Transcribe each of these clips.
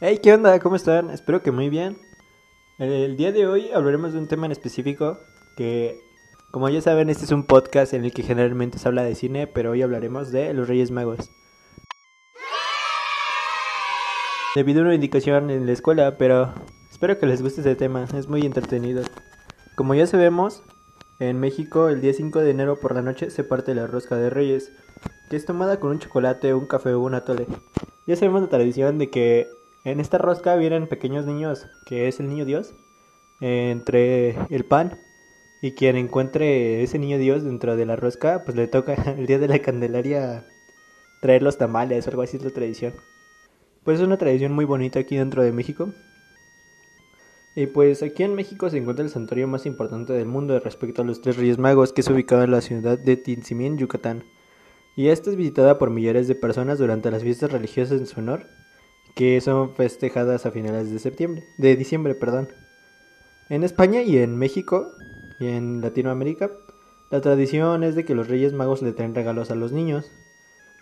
Hey, ¿qué onda? ¿Cómo están? Espero que muy bien. El día de hoy hablaremos de un tema en específico que, como ya saben, este es un podcast en el que generalmente se habla de cine, pero hoy hablaremos de los Reyes Magos. Debido a una indicación en la escuela, pero espero que les guste este tema, es muy entretenido. Como ya sabemos, en México el día 5 de enero por la noche se parte la rosca de Reyes, que es tomada con un chocolate, un café o un atole. Ya sabemos la tradición de que en esta rosca vienen pequeños niños, que es el niño Dios, entre el pan. Y quien encuentre ese niño Dios dentro de la rosca, pues le toca el día de la Candelaria traer los tamales algo así es la tradición. Pues es una tradición muy bonita aquí dentro de México. Y pues aquí en México se encuentra el santuario más importante del mundo respecto a los tres Reyes Magos, que es ubicado en la ciudad de Tinsimín, Yucatán. Y esta es visitada por millares de personas durante las fiestas religiosas en su honor que son festejadas a finales de septiembre, de diciembre, perdón. En España y en México y en Latinoamérica, la tradición es de que los Reyes Magos le traen regalos a los niños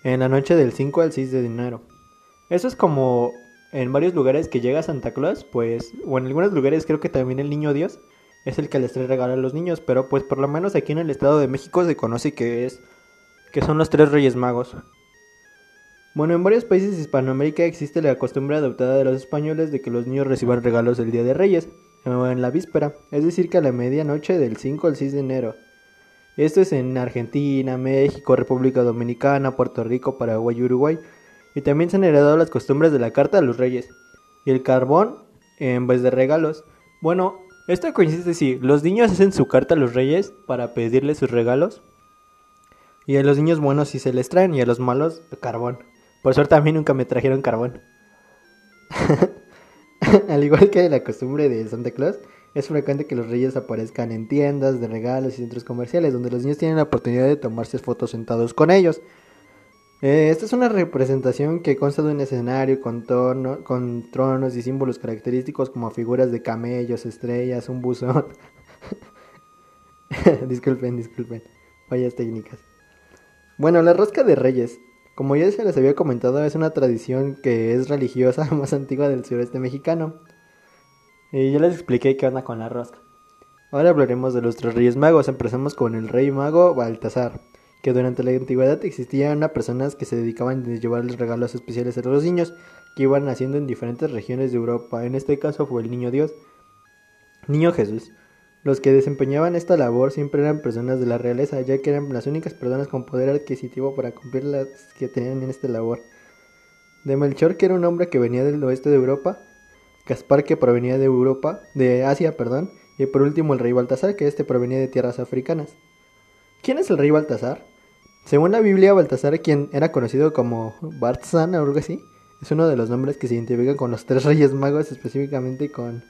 en la noche del 5 al 6 de enero. Eso es como en varios lugares que llega Santa Claus, pues, o en algunos lugares creo que también el Niño Dios es el que les trae regalos a los niños, pero pues por lo menos aquí en el Estado de México se conoce que es que son los tres Reyes Magos. Bueno, en varios países de Hispanoamérica existe la costumbre adoptada de los españoles de que los niños reciban regalos el Día de Reyes, o en la víspera, es decir, que a la medianoche del 5 al 6 de enero. Esto es en Argentina, México, República Dominicana, Puerto Rico, Paraguay y Uruguay. Y también se han heredado las costumbres de la carta a los reyes y el carbón en vez de regalos. Bueno, esto consiste si los niños hacen su carta a los reyes para pedirles sus regalos. Y a los niños buenos sí se les traen y a los malos carbón. Por suerte a mí nunca me trajeron carbón. Al igual que la costumbre de Santa Claus, es frecuente que los reyes aparezcan en tiendas de regalos y centros comerciales, donde los niños tienen la oportunidad de tomarse fotos sentados con ellos. Eh, esta es una representación que consta de un escenario con, tronos y símbolos característicos como figuras de camellos, estrellas, un buzón. disculpen, disculpen. Fallas técnicas. Bueno, la rosca de reyes como ya se les había comentado, es una tradición que es religiosa más antigua del sureste mexicano. Y ya les expliqué qué onda con la rosca. Ahora hablaremos de los tres reyes magos. Empezamos con el rey mago Baltasar, que durante la antigüedad existían personas que se dedicaban a llevarles regalos especiales a los niños que iban naciendo en diferentes regiones de Europa. En este caso fue el niño Dios, niño Jesús. Los que desempeñaban esta labor siempre eran personas de la realeza, ya que eran las únicas personas con poder adquisitivo para cumplir las que tenían en esta labor. De Melchor, que era un hombre que venía del oeste de Europa, Gaspar, que provenía de Europa, de Asia, perdón, y por último el rey Baltasar, que este provenía de tierras africanas. ¿Quién es el rey Baltasar? Según la Biblia, Baltasar, quien era conocido como Bartzan o algo así, es uno de los nombres que se identifican con los tres reyes magos, específicamente con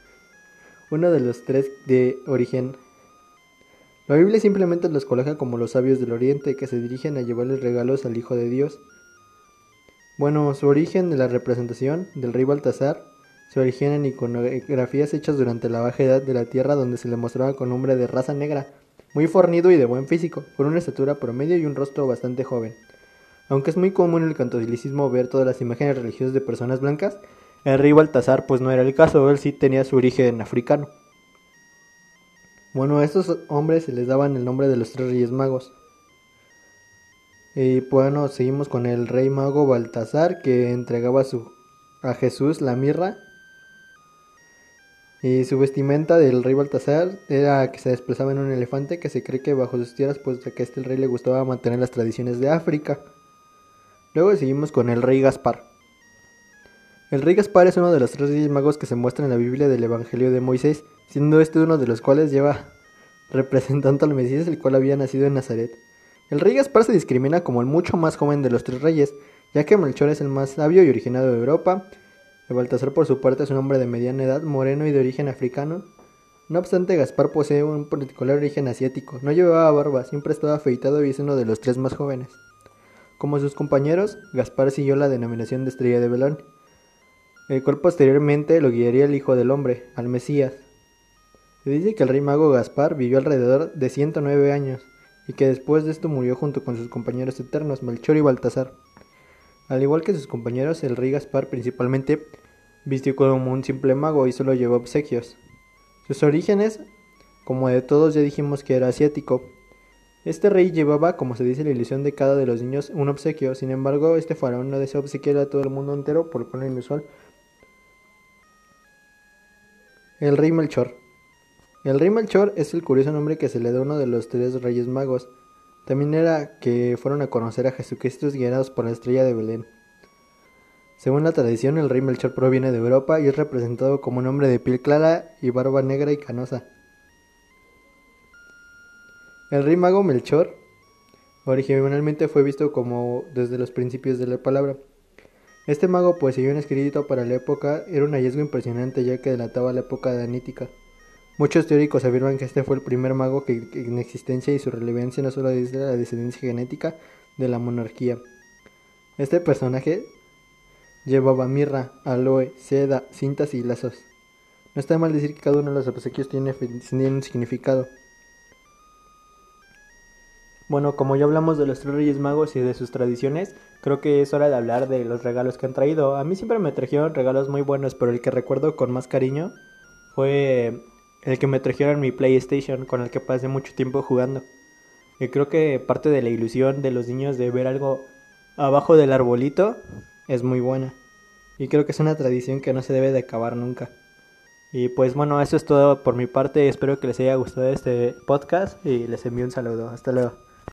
uno de los tres de origen. La Biblia simplemente los coloca como los sabios del Oriente que se dirigen a llevarles regalos al Hijo de Dios. Bueno, su origen de la representación del rey Baltasar se origina en iconografías hechas durante la Baja Edad de la Tierra donde se le mostraba con hombre de raza negra, muy fornido y de buen físico, con una estatura promedio y un rostro bastante joven. Aunque es muy común en el cantolicismo ver todas las imágenes religiosas de personas blancas, rey Baltasar pues no era el caso, él sí tenía su origen africano. Bueno, a estos hombres se les daban el nombre de los tres reyes magos. Y bueno, seguimos con el rey mago Baltasar que entregaba a, su, a Jesús la mirra. Y su vestimenta del rey Baltasar era que se desplazaba en un elefante que se cree que bajo sus tierras pues que a este rey le gustaba mantener las tradiciones de África. Luego seguimos con el rey Gaspar. El rey Gaspar es uno de los tres reyes magos que se muestran en la Biblia del Evangelio de Moisés, siendo este uno de los cuales lleva representando al Mesías, el cual había nacido en Nazaret. El rey Gaspar se discrimina como el mucho más joven de los tres reyes, ya que Melchor es el más sabio y originado de Europa. El Baltasar por su parte es un hombre de mediana edad, moreno y de origen africano. No obstante, Gaspar posee un particular origen asiático. No llevaba barba, siempre estaba afeitado y es uno de los tres más jóvenes. Como sus compañeros, Gaspar siguió la denominación de estrella de Belón el cual posteriormente lo guiaría el Hijo del Hombre, al Mesías. Se dice que el rey mago Gaspar vivió alrededor de 109 años y que después de esto murió junto con sus compañeros eternos Melchor y Baltasar. Al igual que sus compañeros, el rey Gaspar principalmente vistió como un simple mago y solo llevó obsequios. Sus orígenes, como de todos ya dijimos que era asiático. Este rey llevaba, como se dice la ilusión de cada de los niños, un obsequio. Sin embargo, este faraón no deseó obsequiar a todo el mundo entero, por lo cual inusual. El rey Melchor. El rey Melchor es el curioso nombre que se le da a uno de los tres reyes magos. También era que fueron a conocer a Jesucristo guiados por la estrella de Belén. Según la tradición, el rey Melchor proviene de Europa y es representado como un hombre de piel clara y barba negra y canosa. El rey mago Melchor originalmente fue visto como desde los principios de la palabra. Este mago poseyó un escrito para la época, era un hallazgo impresionante ya que delataba la época danítica. Muchos teóricos afirman que este fue el primer mago que, en existencia y su relevancia no solo desde la descendencia genética de la monarquía. Este personaje Llevaba mirra, aloe, seda, cintas y lazos. No está mal decir que cada uno de los obsequios tiene, un significado. Bueno, como ya hablamos de los tres reyes magos y de sus tradiciones, creo que es hora de hablar de los regalos que han traído. A mí siempre me trajeron regalos muy buenos, pero el que recuerdo con más cariño fue el que me trajeron mi PlayStation, con el que pasé mucho tiempo jugando. Y creo que parte de la ilusión de los niños de ver algo abajo del arbolito es muy buena. Y creo que es una tradición que no se debe de acabar nunca. Y pues bueno, eso es todo por mi parte. Espero que les haya gustado este podcast y les envío un saludo. Hasta luego.